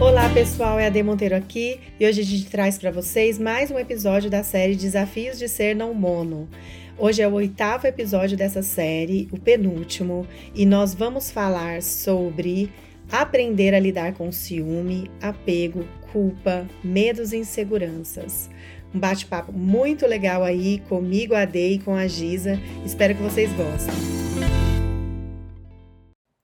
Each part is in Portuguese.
Olá pessoal, é a De Monteiro aqui e hoje a gente traz para vocês mais um episódio da série Desafios de Ser Não Mono. Hoje é o oitavo episódio dessa série, o penúltimo, e nós vamos falar sobre aprender a lidar com ciúme, apego, culpa, medos e inseguranças. Um bate-papo muito legal aí comigo, a Dei e com a Giza. Espero que vocês gostem.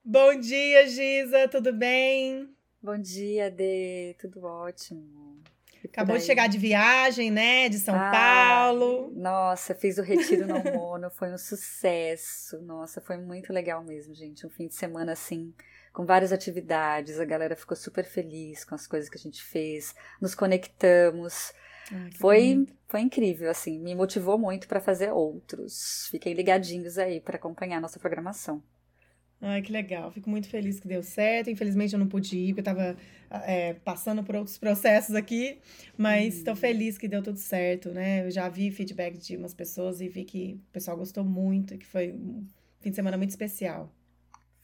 Bom dia, Giza, tudo bem? Bom dia, Dê, tudo ótimo. Acabou de chegar de viagem, né? De São ah, Paulo. Nossa, fiz o Retiro no Mono, foi um sucesso. Nossa, foi muito legal mesmo, gente. Um fim de semana assim, com várias atividades. A galera ficou super feliz com as coisas que a gente fez. Nos conectamos. Ah, foi, foi incrível, assim, me motivou muito para fazer outros. Fiquem ligadinhos aí para acompanhar a nossa programação. Ai, que legal. Fico muito feliz que deu certo. Infelizmente eu não pude ir, porque eu estava é, passando por outros processos aqui, mas estou hum. feliz que deu tudo certo, né? Eu já vi feedback de umas pessoas e vi que o pessoal gostou muito, que foi um fim de semana muito especial.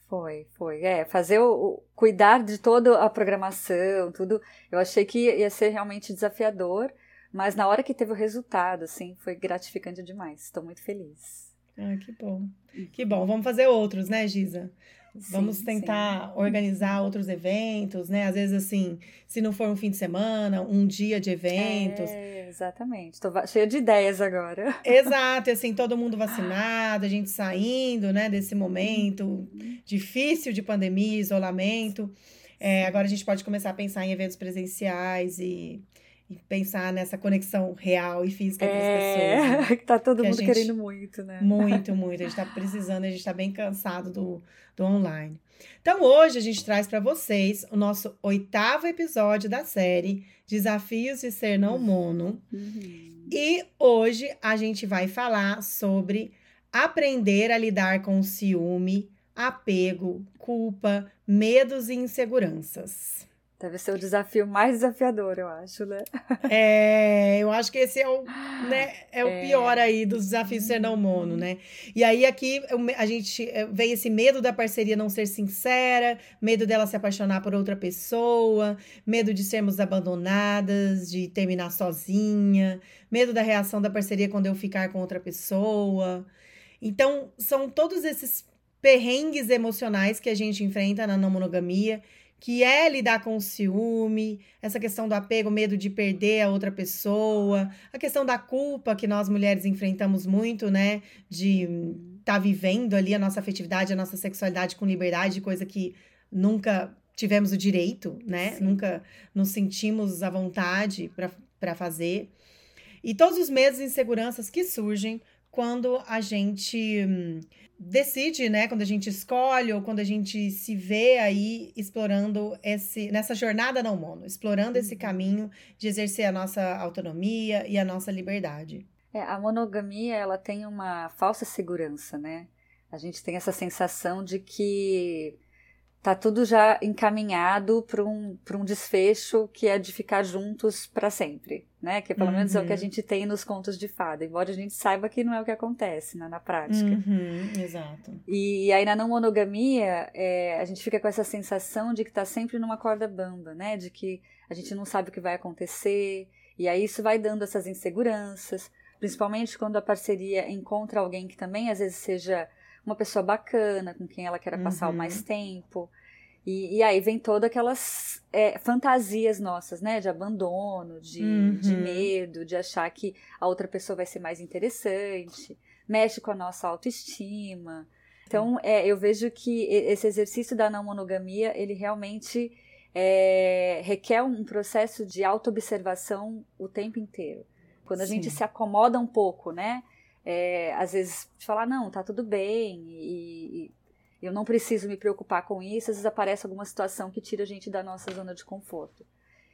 Foi, foi. É, fazer o, o, cuidar de toda a programação, tudo. Eu achei que ia ser realmente desafiador, mas na hora que teve o resultado, assim, foi gratificante demais. Estou muito feliz. Ah, que bom. Que bom. Vamos fazer outros, né, Giza? Vamos sim, tentar sim. organizar outros eventos, né? Às vezes, assim, se não for um fim de semana, um dia de eventos. É, exatamente. Estou cheia de ideias agora. Exato, e assim, todo mundo vacinado, a gente saindo, né, desse momento uhum. difícil de pandemia, isolamento. É, agora a gente pode começar a pensar em eventos presenciais e e pensar nessa conexão real e física entre é, as pessoas. Né? Que tá todo que mundo gente, querendo muito, né? Muito, muito. A gente tá precisando, a gente tá bem cansado do, do online. Então, hoje a gente traz para vocês o nosso oitavo episódio da série Desafios de Ser Não Mono. Uhum. E hoje a gente vai falar sobre aprender a lidar com ciúme, apego, culpa, medos e inseguranças. Deve ser o desafio mais desafiador, eu acho, né? É, eu acho que esse é o, né, é o é. pior aí dos desafios ser não mono, né? E aí aqui a gente é, vem esse medo da parceria não ser sincera, medo dela se apaixonar por outra pessoa, medo de sermos abandonadas, de terminar sozinha, medo da reação da parceria quando eu ficar com outra pessoa. Então, são todos esses perrengues emocionais que a gente enfrenta na não monogamia que é lidar com o ciúme, essa questão do apego, medo de perder a outra pessoa, a questão da culpa que nós mulheres enfrentamos muito, né? De estar tá vivendo ali a nossa afetividade, a nossa sexualidade com liberdade, coisa que nunca tivemos o direito, né? Sim. Nunca nos sentimos à vontade para fazer. E todos os medos e inseguranças que surgem quando a gente hum, decide, né, quando a gente escolhe ou quando a gente se vê aí explorando esse nessa jornada não mono, explorando esse uhum. caminho de exercer a nossa autonomia e a nossa liberdade. É, a monogamia, ela tem uma falsa segurança, né? A gente tem essa sensação de que tá tudo já encaminhado para um, um desfecho que é de ficar juntos para sempre, né? Que pelo uhum. menos é o que a uhum. gente tem nos contos de fada, embora a gente saiba que não é o que acontece né, na prática. Uhum, exato. E, e, aí na não monogamia, é, a gente fica com essa sensação de que tá sempre numa corda bamba, né? De que a gente não sabe o que vai acontecer, e aí isso vai dando essas inseguranças, principalmente quando a parceria encontra alguém que também às vezes seja uma pessoa bacana, com quem ela quer uhum. passar mais tempo. E, e, aí vem todas aquelas é, fantasias nossas, né? De abandono, de, uhum. de medo, de achar que a outra pessoa vai ser mais interessante, mexe com a nossa autoestima. Então, é, eu vejo que esse exercício da não monogamia, ele realmente é, requer um processo de autoobservação o tempo inteiro. Quando a Sim. gente se acomoda um pouco, né? É, às vezes falar, não, tá tudo bem, e, e, eu não preciso me preocupar com isso, às vezes aparece alguma situação que tira a gente da nossa zona de conforto.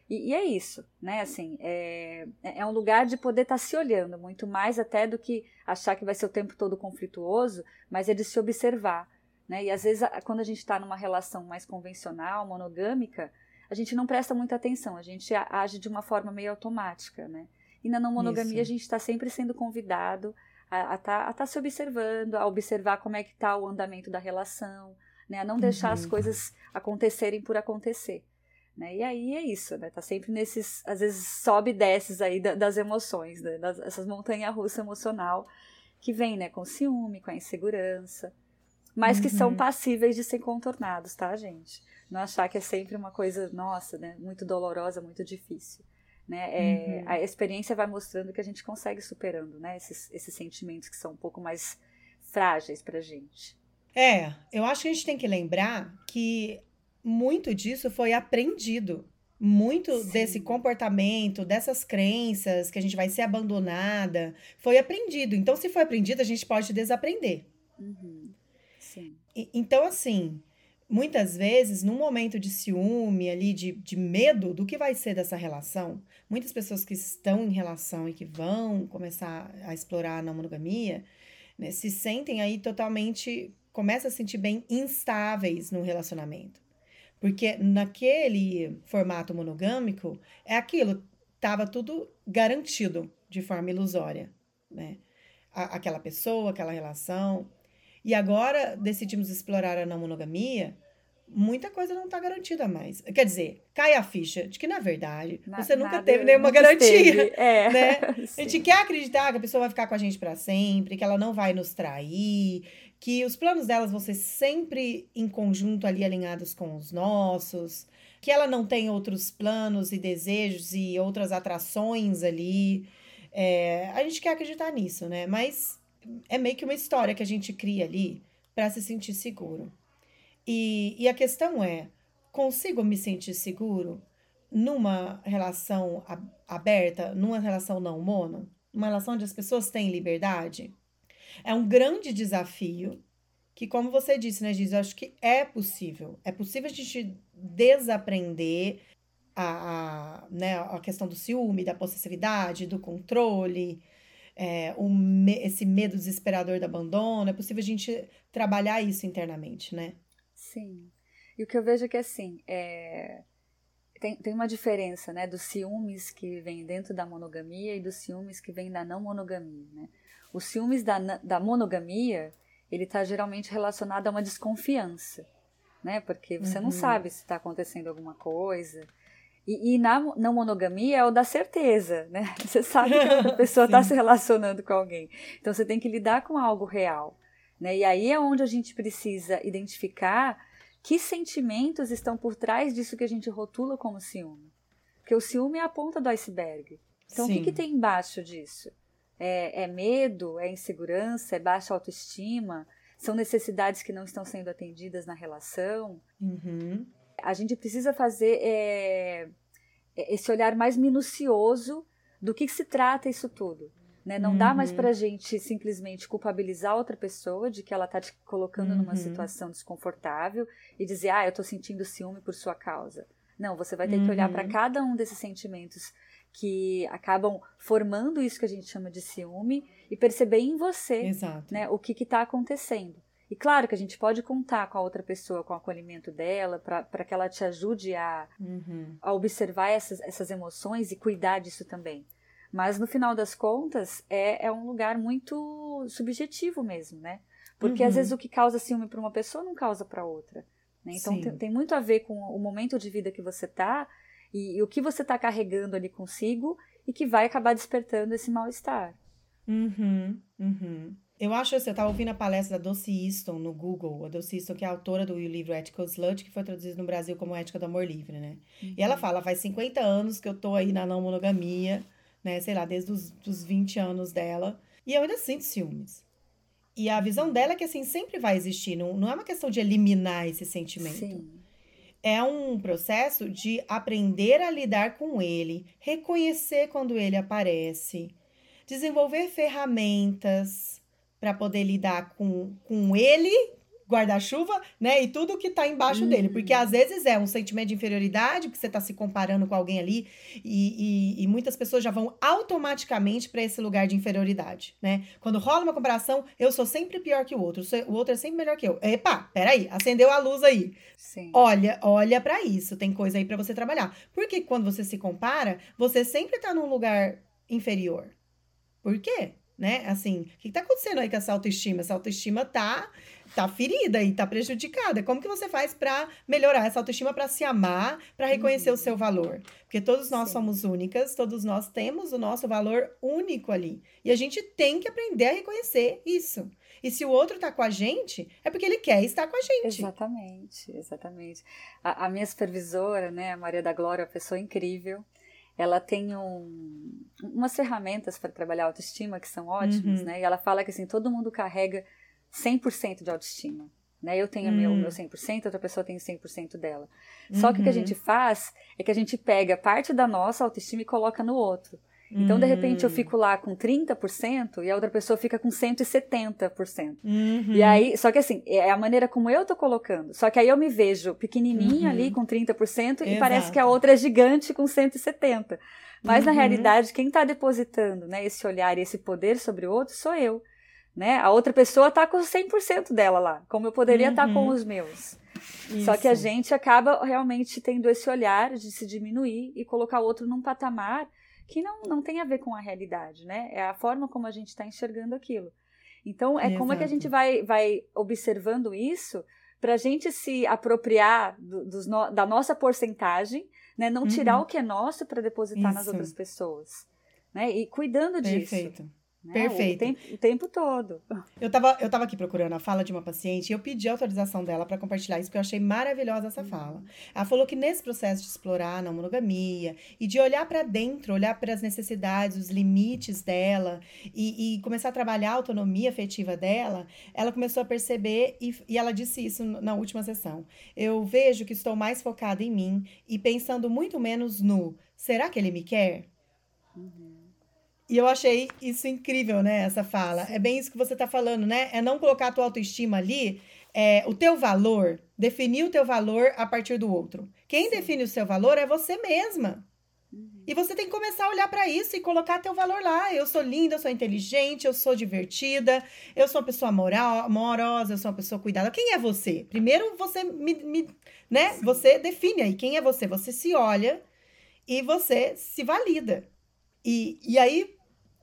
E, e é isso, né? Assim, é, é um lugar de poder estar tá se olhando, muito mais até do que achar que vai ser o tempo todo conflituoso, mas é de se observar. Né? E às vezes, quando a gente está numa relação mais convencional, monogâmica, a gente não presta muita atenção, a gente age de uma forma meio automática, né? E na não monogamia Isso. a gente está sempre sendo convidado a estar tá, tá se observando, a observar como é que está o andamento da relação, né? A não deixar uhum. as coisas acontecerem por acontecer. Né? E aí é isso, né? Tá sempre nesses, às vezes sobe e desces aí das emoções, né? Das, essas montanhas russas emocional que vem, né? Com ciúme, com a insegurança, mas uhum. que são uhum. passíveis de ser contornados, tá, gente? Não achar que é sempre uma coisa, nossa, né? Muito dolorosa, muito difícil. Né? É, uhum. A experiência vai mostrando que a gente consegue superando, né? Esses, esses sentimentos que são um pouco mais frágeis pra gente. É, eu acho que a gente tem que lembrar que muito disso foi aprendido. Muito Sim. desse comportamento, dessas crenças que a gente vai ser abandonada, foi aprendido. Então, se foi aprendido, a gente pode desaprender. Uhum. Sim. E, então, assim, muitas vezes, num momento de ciúme, ali, de, de medo do que vai ser dessa relação, muitas pessoas que estão em relação e que vão começar a explorar a não monogamia, né, se sentem aí totalmente, começam a se sentir bem instáveis no relacionamento. Porque naquele formato monogâmico, é aquilo, estava tudo garantido de forma ilusória, né? Aquela pessoa, aquela relação. E agora decidimos explorar a não monogamia, muita coisa não está garantida mais. Quer dizer, cai a ficha de que, na verdade, na, você nunca teve nenhuma garantia. É. Né? A gente quer acreditar que a pessoa vai ficar com a gente para sempre, que ela não vai nos trair, que os planos delas vão ser sempre em conjunto ali alinhados com os nossos, que ela não tem outros planos e desejos e outras atrações ali. É, a gente quer acreditar nisso, né? Mas é meio que uma história que a gente cria ali para se sentir seguro. E, e a questão é: consigo me sentir seguro numa relação aberta, numa relação não mono? Uma relação onde as pessoas têm liberdade? É um grande desafio que, como você disse, né, Giz, eu acho que é possível. É possível a gente desaprender a, a, né, a questão do ciúme, da possessividade, do controle, é, me, esse medo desesperador do abandono. É possível a gente trabalhar isso internamente, né? Sim. E o que eu vejo é que, assim, é... Tem, tem uma diferença, né, dos ciúmes que vem dentro da monogamia e dos ciúmes que vem da não monogamia, né? Os ciúmes da, da monogamia, ele está geralmente relacionado a uma desconfiança, né? Porque você uhum. não sabe se está acontecendo alguma coisa. E, e, na não monogamia é o da certeza, né? Você sabe que a pessoa está se relacionando com alguém. Então você tem que lidar com algo real. Né? E aí é onde a gente precisa identificar que sentimentos estão por trás disso que a gente rotula como ciúme. Porque o ciúme é a ponta do iceberg. Então Sim. o que, que tem embaixo disso? É, é medo, é insegurança, é baixa autoestima, são necessidades que não estão sendo atendidas na relação. Uhum. A gente precisa fazer é, esse olhar mais minucioso do que, que se trata isso tudo. Né? Não uhum. dá mais para a gente simplesmente culpabilizar outra pessoa de que ela está te colocando uhum. numa situação desconfortável e dizer, ah, eu estou sentindo ciúme por sua causa. Não, você vai ter uhum. que olhar para uhum. cada um desses sentimentos que acabam formando isso que a gente chama de ciúme e perceber em você Exato. né, o que está acontecendo. E claro que a gente pode contar com a outra pessoa, com o acolhimento dela, para que ela te ajude a, uhum. a observar essas, essas emoções e cuidar disso também. Mas no final das contas, é, é um lugar muito subjetivo mesmo, né? Porque uhum. às vezes o que causa ciúme para uma pessoa não causa para outra. Né? Então tem, tem, muito a ver com o momento de vida que você tá e, e o que você está carregando ali consigo e que vai acabar despertando esse mal-estar. Uhum, uhum. Eu acho assim, eu estava ouvindo a palestra da Dulce Easton no Google, a Dulce Easton que é autora do livro Ethical Slut, que foi traduzido no Brasil como Ética do Amor Livre, né? Uhum. E ela uhum. fala, faz 50 anos que eu tô aí na não monogamia, né? Sei lá, desde os dos 20 anos dela, e eu ainda sinto ciúmes. E a visão dela é que, assim, sempre vai existir, não, não é uma questão de eliminar esse sentimento. Sim é um processo de aprender a lidar com ele, reconhecer quando ele aparece, desenvolver ferramentas para poder lidar com, com ele guarda-chuva, né? E tudo que tá embaixo uhum. dele. Porque às vezes é um sentimento de inferioridade, porque você tá se comparando com alguém ali, e, e, e muitas pessoas já vão automaticamente para esse lugar de inferioridade, né? Quando rola uma comparação, eu sou sempre pior que o outro, o outro é sempre melhor que eu. Epa, peraí, acendeu a luz aí. Sim. Olha, olha para isso, tem coisa aí para você trabalhar. Porque quando você se compara, você sempre tá num lugar inferior. Por quê? Né? Assim, o que está acontecendo aí com essa autoestima? Essa autoestima tá tá ferida e tá prejudicada. Como que você faz para melhorar essa autoestima, para se amar, para reconhecer uhum. o seu valor? Porque todos nós Sim. somos únicas, todos nós temos o nosso valor único ali. E a gente tem que aprender a reconhecer isso. E se o outro tá com a gente, é porque ele quer estar com a gente. Exatamente, exatamente. A, a minha supervisora, né, a Maria da Glória, é uma pessoa incrível ela tem um, umas ferramentas para trabalhar autoestima que são ótimas, uhum. né? E ela fala que assim, todo mundo carrega 100% de autoestima. Né? Eu tenho hum. meu, meu 100%, outra pessoa tem 100% dela. Só uhum. que o que a uhum. gente faz é que a gente pega parte da nossa autoestima e coloca no outro. Então, de repente, eu hum. fico lá com 30% e a outra pessoa fica com 170%. Uhum. E aí, só que assim, é a maneira como eu tô colocando. Só que aí eu me vejo pequenininha uhum. ali com 30% e parece que a outra é gigante com 170%. Mas, uhum. na realidade, quem está depositando né, esse olhar e esse poder sobre o outro sou eu. Né? A outra pessoa está com 100% dela lá, como eu poderia estar tá com os meus. Isso. Só que a gente acaba realmente tendo esse olhar de se diminuir e colocar o outro num patamar que não, não tem a ver com a realidade, né? É a forma como a gente está enxergando aquilo. Então, é Exato. como é que a gente vai, vai observando isso para a gente se apropriar do, dos no, da nossa porcentagem, né? Não tirar uhum. o que é nosso para depositar isso. nas outras pessoas, né? E cuidando disso. Perfeito. Né? Perfeito. O tempo, o tempo, todo. Eu tava, eu tava aqui procurando a fala de uma paciente e eu pedi autorização dela para compartilhar isso, porque eu achei maravilhosa essa uhum. fala. Ela falou que nesse processo de explorar a não monogamia e de olhar para dentro, olhar para as necessidades, os limites dela e, e, começar a trabalhar a autonomia afetiva dela, ela começou a perceber e, e ela disse isso na última sessão. Eu vejo que estou mais focada em mim e pensando muito menos no será que ele me quer? Uhum. E eu achei isso incrível, né? Essa fala. É bem isso que você está falando, né? É não colocar a tua autoestima ali, é, o teu valor, definir o teu valor a partir do outro. Quem Sim. define o seu valor é você mesma. Uhum. E você tem que começar a olhar para isso e colocar teu valor lá. Eu sou linda, eu sou inteligente, eu sou divertida, eu sou uma pessoa moral, amorosa, eu sou uma pessoa cuidada. Quem é você? Primeiro você me, me né? Sim. Você define aí quem é você. Você se olha e você se valida. E, e aí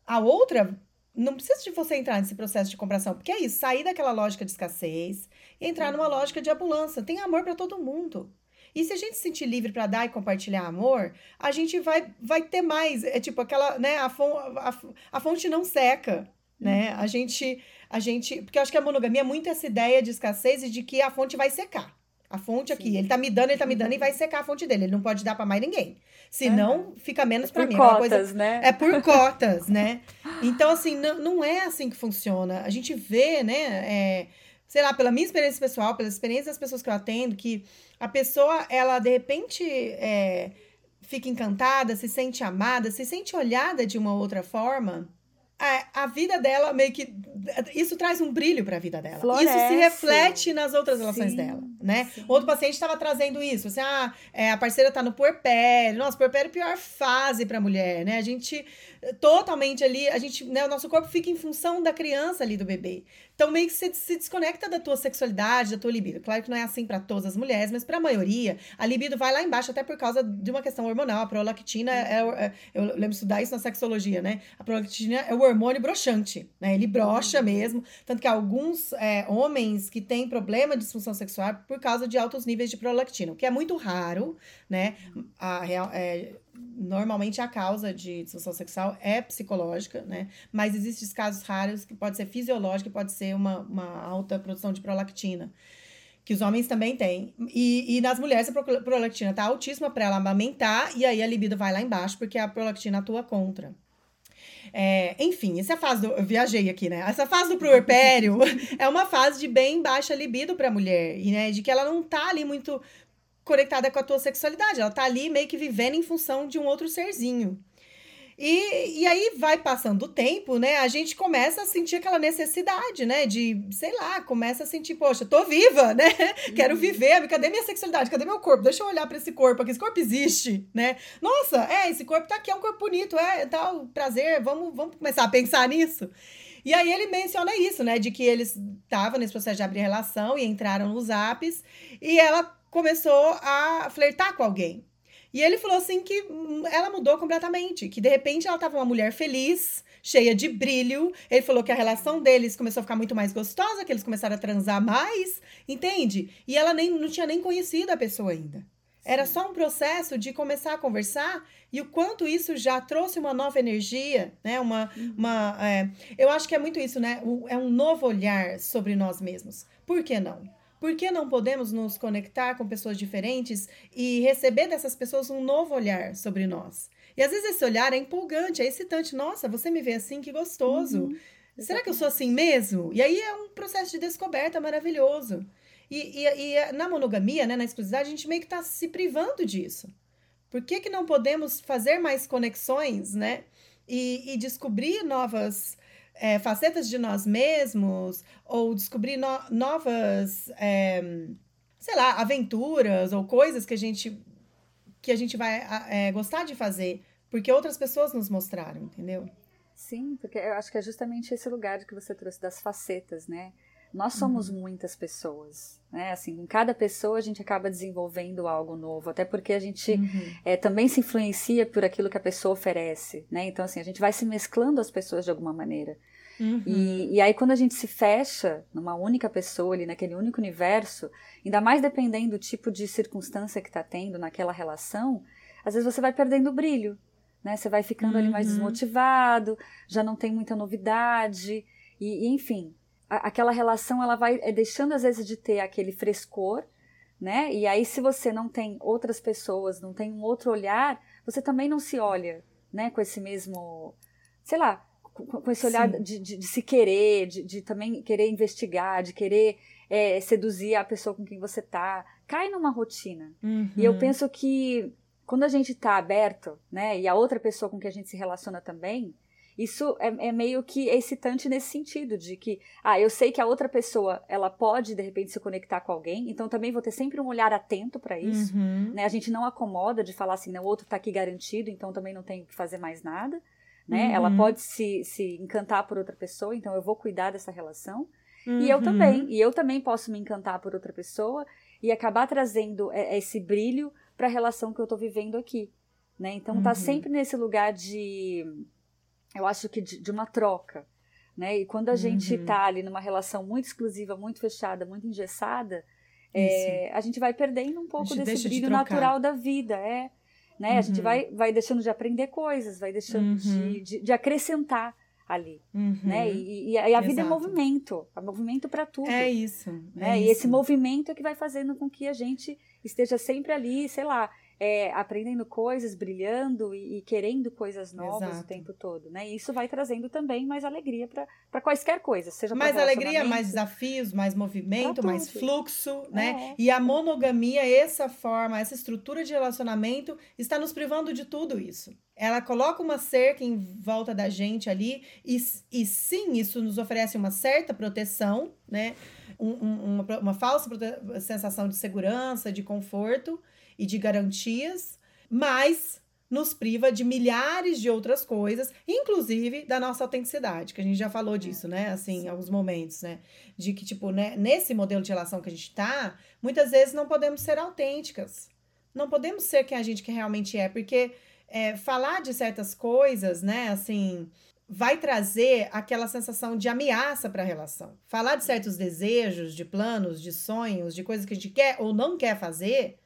a outra, não precisa de você entrar nesse processo de compração, porque é isso, sair daquela lógica de escassez e entrar numa lógica de abundância. Tem amor para todo mundo. E se a gente se sentir livre para dar e compartilhar amor, a gente vai, vai ter mais. É tipo aquela, né? A, fon, a, a fonte não seca, né? A gente, a gente. Porque eu acho que a monogamia é muito essa ideia de escassez e de que a fonte vai secar. A fonte aqui, Sim. ele tá me dando, ele tá me dando e vai secar a fonte dele. Ele não pode dar para mais ninguém. Senão, uhum. fica menos é para mim. Cotas, coisa... né? É por cotas, né? Então, assim, não, não é assim que funciona. A gente vê, né? É, sei lá, pela minha experiência pessoal, pela experiência das pessoas que eu atendo, que a pessoa, ela, de repente, é, fica encantada, se sente amada, se sente olhada de uma outra forma a, a vida dela meio que. Isso traz um brilho para a vida dela. Floresce. Isso se reflete nas outras relações sim, dela, né? Sim. Outro paciente estava trazendo isso, assim, ah, é, a parceira tá no puerpério. Nossa, puerpério é a pior fase para mulher, né? A gente totalmente ali, a gente, né, o nosso corpo fica em função da criança ali do bebê. Então meio que você se desconecta da tua sexualidade, da tua libido. Claro que não é assim para todas as mulheres, mas para a maioria, a libido vai lá embaixo até por causa de uma questão hormonal. A prolactina é, é, eu lembro de estudar isso na sexologia, né? A prolactina é o hormônio broxante, né? Ele brocha mesmo, tanto que alguns é, homens que têm problema de disfunção sexual por causa de altos níveis de prolactina, o que é muito raro, né? A real, é, normalmente a causa de disfunção sexual é psicológica, né? Mas existem casos raros que pode ser fisiológica, pode ser uma, uma alta produção de prolactina, que os homens também têm. E, e nas mulheres a prolactina tá altíssima para ela amamentar, e aí a libido vai lá embaixo, porque a prolactina atua contra. É, enfim, essa fase do. Eu viajei aqui, né? Essa fase do puerpério é uma fase de bem baixa libido para a mulher, e, né? De que ela não tá ali muito conectada com a tua sexualidade. Ela tá ali meio que vivendo em função de um outro serzinho. E, e aí vai passando o tempo, né? A gente começa a sentir aquela necessidade, né? De, sei lá, começa a sentir, poxa, tô viva, né? Uhum. Quero viver, cadê minha sexualidade? Cadê meu corpo? Deixa eu olhar para esse corpo aqui. Esse corpo existe, né? Nossa, é, esse corpo tá aqui, é um corpo bonito, é tal, prazer, vamos, vamos começar a pensar nisso. E aí ele menciona isso, né? De que eles estavam nesse processo de abrir relação e entraram nos apps e ela começou a flertar com alguém. E ele falou assim que hum, ela mudou completamente, que de repente ela estava uma mulher feliz, cheia de brilho. Ele falou que a relação deles começou a ficar muito mais gostosa, que eles começaram a transar mais, entende? E ela nem não tinha nem conhecido a pessoa ainda. Era só um processo de começar a conversar e o quanto isso já trouxe uma nova energia, né? Uma, uhum. uma, é, eu acho que é muito isso, né? é um novo olhar sobre nós mesmos. Por que não? Por que não podemos nos conectar com pessoas diferentes e receber dessas pessoas um novo olhar sobre nós? E às vezes esse olhar é empolgante, é excitante. Nossa, você me vê assim, que gostoso. Uhum. Será que eu sou assim mesmo? E aí é um processo de descoberta maravilhoso. E, e, e na monogamia, né, na exclusividade, a gente meio que está se privando disso. Por que, que não podemos fazer mais conexões, né? E, e descobrir novas é, facetas de nós mesmos, ou descobrir no, novas, é, sei lá, aventuras ou coisas que a gente, que a gente vai é, gostar de fazer, porque outras pessoas nos mostraram, entendeu? Sim, porque eu acho que é justamente esse lugar que você trouxe das facetas, né? Nós somos uhum. muitas pessoas, né? Assim, em cada pessoa a gente acaba desenvolvendo algo novo, até porque a gente uhum. é, também se influencia por aquilo que a pessoa oferece, né? Então, assim, a gente vai se mesclando as pessoas de alguma maneira. Uhum. E, e aí, quando a gente se fecha numa única pessoa ali, naquele único universo, ainda mais dependendo do tipo de circunstância que está tendo naquela relação, às vezes você vai perdendo o brilho, né? Você vai ficando ali mais uhum. desmotivado, já não tem muita novidade, e, e enfim, aquela relação ela vai é, deixando às vezes de ter aquele frescor, né? E aí se você não tem outras pessoas, não tem um outro olhar, você também não se olha, né? Com esse mesmo, sei lá, com, com esse olhar de, de, de, se querer, de, de, também querer investigar, de querer é, seduzir a pessoa com quem você tá, cai numa rotina. Uhum. E eu uhum. penso que quando a gente tá aberto, né? E a outra pessoa com que a gente se relaciona também, isso é, é, meio que excitante nesse sentido, de que, ah, eu sei que a outra pessoa, ela pode, de repente, se conectar com alguém, então também vou ter sempre um olhar atento para isso, uhum. né? A gente não acomoda de falar assim, não, o outro tá aqui garantido, então também não tenho que fazer mais nada, né? Uhum. Ela pode se, se encantar por outra pessoa, então eu vou cuidar dessa relação. Uhum. E eu uhum. também, e eu também posso me encantar por outra pessoa e acabar trazendo esse brilho para a relação que eu tô vivendo aqui, né? Então tá uhum. sempre nesse lugar de eu acho que de, de uma troca. Né? E quando a uhum. gente está ali numa relação muito exclusiva, muito fechada, muito engessada, é, a gente vai perdendo um pouco desse brilho de natural da vida. É, né? Uhum. A gente uhum. vai, vai deixando de aprender coisas, vai deixando uhum. de, de, de, acrescentar ali. Uhum. Né? E, e, e a vida é movimento, é movimento para tudo. É isso. Né? É e isso. esse movimento é que vai fazendo com que a gente esteja sempre ali, sei lá, é, aprendendo coisas, brilhando e, e querendo coisas novas Exato. o tempo todo, né? E isso vai trazendo também mais alegria para quaisquer coisa, seja mais alegria, mais desafios, mais movimento, mais fluxo, né? É. E a monogamia, essa forma, essa estrutura de relacionamento está nos privando de tudo isso. Ela coloca uma cerca em volta da gente ali e, e sim, isso nos oferece uma certa proteção, né? Um, um, uma, uma falsa sensação de segurança, de conforto, e de garantias, mas nos priva de milhares de outras coisas, inclusive da nossa autenticidade, que a gente já falou disso, né? Assim, em alguns momentos, né? De que, tipo, né, nesse modelo de relação que a gente tá, muitas vezes não podemos ser autênticas. Não podemos ser quem a gente que realmente é, porque é, falar de certas coisas, né, assim, vai trazer aquela sensação de ameaça para a relação. Falar de certos desejos, de planos, de sonhos, de coisas que a gente quer ou não quer fazer,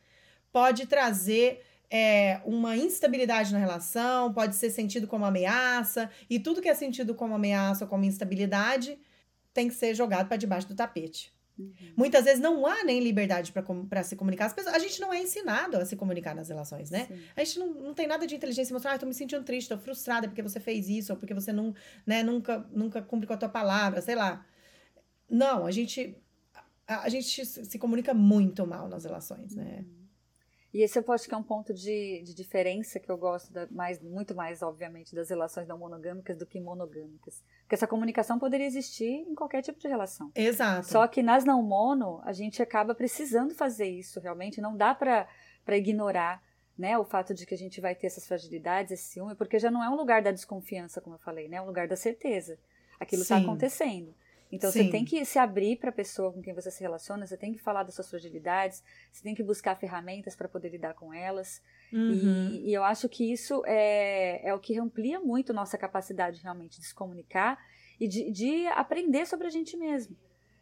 pode trazer é, uma instabilidade na relação, pode ser sentido como ameaça, e tudo que é sentido como ameaça ou como instabilidade tem que ser jogado para debaixo do tapete. Uhum. Muitas vezes não há nem liberdade para se comunicar. As pessoas, a gente não é ensinado a se comunicar nas relações, né? Sim. A gente não, não tem nada de inteligência emocional. Ah, tô me sentindo triste, tô frustrada porque você fez isso, ou porque você não, né, nunca, nunca cumpre com a tua palavra, sei lá. Não, a gente, a, a gente se comunica muito mal nas relações, né? Uhum. E esse eu acho que é um ponto de, de diferença que eu gosto da, mais, muito mais, obviamente, das relações não monogâmicas do que monogâmicas. Porque essa comunicação poderia existir em qualquer tipo de relação. Exato. Só que nas não mono, a gente acaba precisando fazer isso realmente. Não dá para ignorar né, o fato de que a gente vai ter essas fragilidades, esse ciúme, porque já não é um lugar da desconfiança, como eu falei, né? É um lugar da certeza. Aquilo está acontecendo. Então Sim. você tem que se abrir para a pessoa com quem você se relaciona, você tem que falar das suas fragilidades, você tem que buscar ferramentas para poder lidar com elas. Uhum. E, e, eu acho que isso é, é o que amplia muito nossa capacidade realmente de se comunicar e de, de aprender sobre a gente mesmo.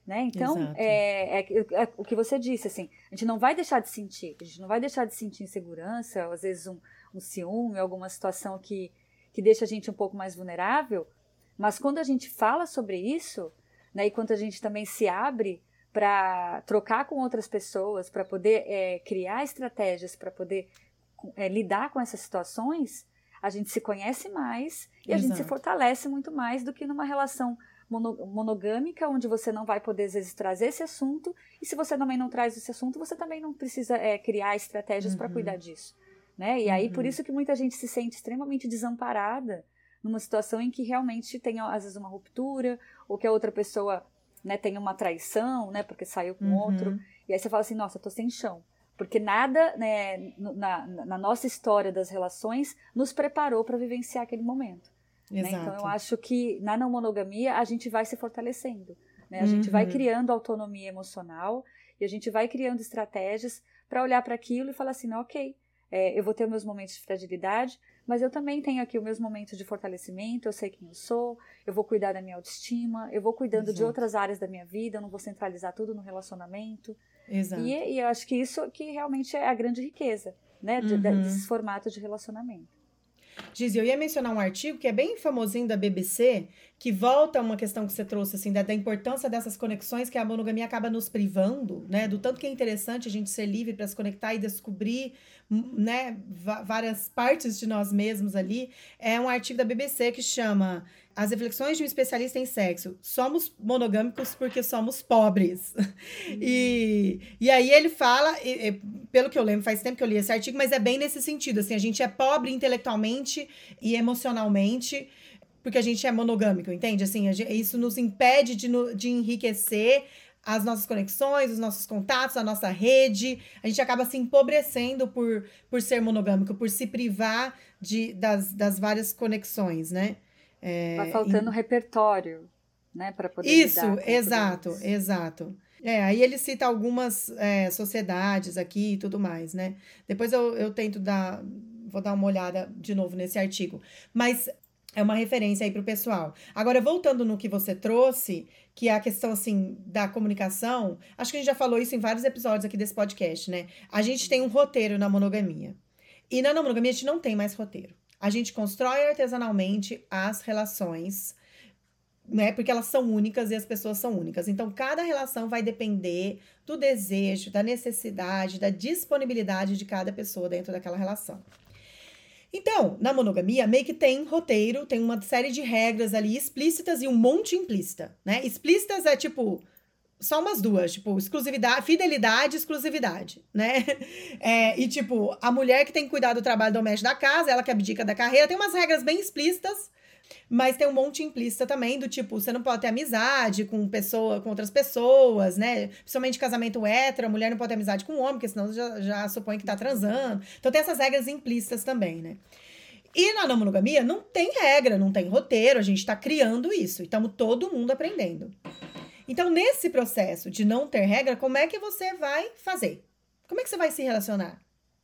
Né? Então, é, é, é, o que você disse, assim, a gente não vai deixar de sentir, a gente não vai deixar de sentir insegurança, às vezes um, um ciúme, alguma situação que, que deixa a gente um pouco mais vulnerável, mas quando a gente fala sobre isso, né, e quando a gente também se abre para trocar com outras pessoas, para poder é, criar estratégias, para poder é, lidar com essas situações, a gente se conhece mais e Exato. a gente se fortalece muito mais do que numa relação monogâmica, onde você não vai poder, às vezes, trazer esse assunto, e se você também não traz esse assunto, você também não precisa é, criar estratégias uhum. para cuidar disso. Né? E aí, por uhum. isso que muita gente se sente extremamente desamparada numa situação em que realmente tem, às vezes, uma ruptura, ou que a outra pessoa né, tem uma traição, né, porque saiu com uhum. outro, e aí você fala assim, nossa, tô sem chão. Porque nada né, na, na nossa história das relações nos preparou para vivenciar aquele momento. Né? Então eu acho que na não monogamia a gente vai se fortalecendo. Né? A uhum. gente vai uhum. criando autonomia emocional e a gente vai criando estratégias para olhar para aquilo e falar assim, ok, é, eu vou ter meus momentos de fragilidade, mas eu também tenho aqui os meus momentos de fortalecimento, eu sei quem eu sou, eu vou cuidar da minha autoestima, eu vou cuidando Exato. de outras áreas da minha vida, eu não vou centralizar tudo no relacionamento. Exato. E, e eu acho que isso que realmente é a grande riqueza, né, de, uhum. desses formatos de relacionamento. Giz, eu ia mencionar um artigo que é bem famosinho da BBC, que volta a uma questão que você trouxe, assim, da, da, importância dessas conexões que a monogamia acaba nos privando, né? Do tanto que é interessante a gente ser livre para se conectar e descobrir, né, várias partes de nós mesmos ali. É um artigo da BBC que chama as reflexões de um especialista em sexo. Somos monogâmicos porque somos pobres. E, e aí ele fala, e, e, pelo que eu lembro, faz tempo que eu li esse artigo, mas é bem nesse sentido. Assim, a gente é pobre intelectualmente e emocionalmente porque a gente é monogâmico, entende? Assim, gente, isso nos impede de, de enriquecer as nossas conexões, os nossos contatos, a nossa rede. A gente acaba se empobrecendo por, por ser monogâmico, por se privar de, das, das várias conexões, né? É, Vai faltando e... repertório, né, para poder Isso, exato, exato. É, aí ele cita algumas é, sociedades aqui e tudo mais, né? Depois eu, eu tento dar, vou dar uma olhada de novo nesse artigo. Mas é uma referência aí para o pessoal. Agora, voltando no que você trouxe, que é a questão, assim, da comunicação, acho que a gente já falou isso em vários episódios aqui desse podcast, né? A gente tem um roteiro na monogamia. E na não monogamia a gente não tem mais roteiro. A gente constrói artesanalmente as relações, né? Porque elas são únicas e as pessoas são únicas. Então, cada relação vai depender do desejo, da necessidade, da disponibilidade de cada pessoa dentro daquela relação. Então, na monogamia, meio que tem roteiro, tem uma série de regras ali explícitas e um monte implícita, né? Explícitas é tipo só umas duas, tipo, exclusividade, fidelidade exclusividade, né? É, e, tipo, a mulher que tem que cuidar do trabalho doméstico da casa, ela que abdica da carreira, tem umas regras bem explícitas, mas tem um monte implícita também, do tipo, você não pode ter amizade com pessoa, com outras pessoas, né? Principalmente casamento hétero, a mulher não pode ter amizade com o homem, porque senão já, já supõe que tá transando. Então tem essas regras implícitas também, né? E na não monogamia não tem regra, não tem roteiro, a gente tá criando isso. E estamos todo mundo aprendendo. Então, nesse processo de não ter regra, como é que você vai fazer? Como é que você vai se relacionar?